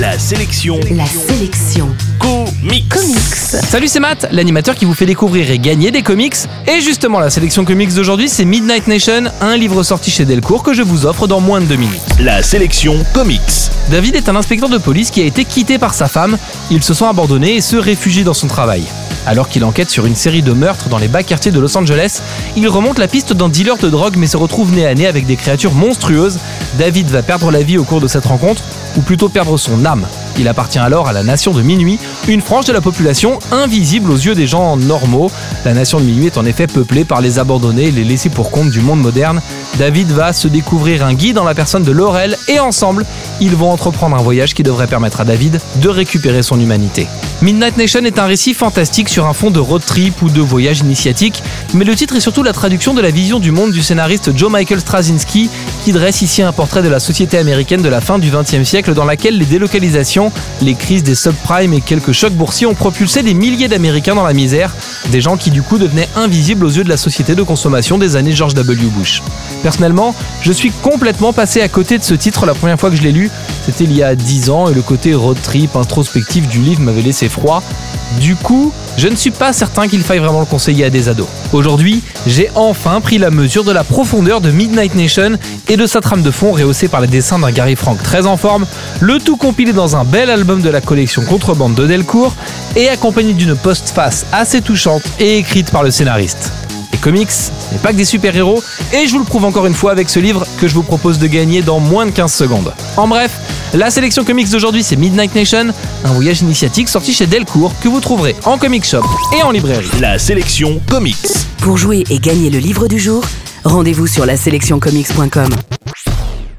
La sélection La sélection comics. comics. Salut, c'est Matt, l'animateur qui vous fait découvrir et gagner des comics. Et justement, la sélection comics d'aujourd'hui, c'est Midnight Nation, un livre sorti chez Delcourt que je vous offre dans moins de deux minutes. La sélection comics. David est un inspecteur de police qui a été quitté par sa femme. Il se sent abandonné et se réfugie dans son travail. Alors qu'il enquête sur une série de meurtres dans les bas quartiers de Los Angeles, il remonte la piste d'un dealer de drogue mais se retrouve nez à nez avec des créatures monstrueuses. David va perdre la vie au cours de cette rencontre, ou plutôt perdre son âme. Il appartient alors à la Nation de Minuit, une frange de la population invisible aux yeux des gens normaux. La Nation de Minuit est en effet peuplée par les abandonnés et les laissés pour compte du monde moderne. David va se découvrir un guide en la personne de Laurel et ensemble, ils vont entreprendre un voyage qui devrait permettre à David de récupérer son humanité. Midnight Nation est un récit fantastique sur un fond de road trip ou de voyage initiatique, mais le titre est surtout la traduction de la vision du monde du scénariste Joe Michael Straczynski, qui dresse ici un portrait de la société américaine de la fin du XXe siècle dans laquelle les délocalisations, les crises des subprimes et quelques chocs boursiers ont propulsé des milliers d'Américains dans la misère, des gens qui du coup devenaient invisibles aux yeux de la société de consommation des années George W. Bush. Personnellement, je suis complètement passé à côté de ce titre la première fois que je l'ai lu, c'était il y a 10 ans et le côté road trip introspectif du livre m'avait laissé froid. Du coup, je ne suis pas certain qu'il faille vraiment le conseiller à des ados. Aujourd'hui, j'ai enfin pris la mesure de la profondeur de Midnight Nation et de sa trame de fond rehaussée par les dessins d'un Gary Frank très en forme, le tout compilé dans un bel album de la collection Contrebande de Delcourt et accompagné d'une postface assez touchante et écrite par le scénariste. Les comics, ce n'est pas que des super-héros, et je vous le prouve encore une fois avec ce livre que je vous propose de gagner dans moins de 15 secondes. En bref, la sélection comics d'aujourd'hui c'est Midnight Nation, un voyage initiatique sorti chez Delcourt que vous trouverez en comic shop et en librairie. La sélection comics. Pour jouer et gagner le livre du jour, rendez-vous sur la sélectioncomics.com.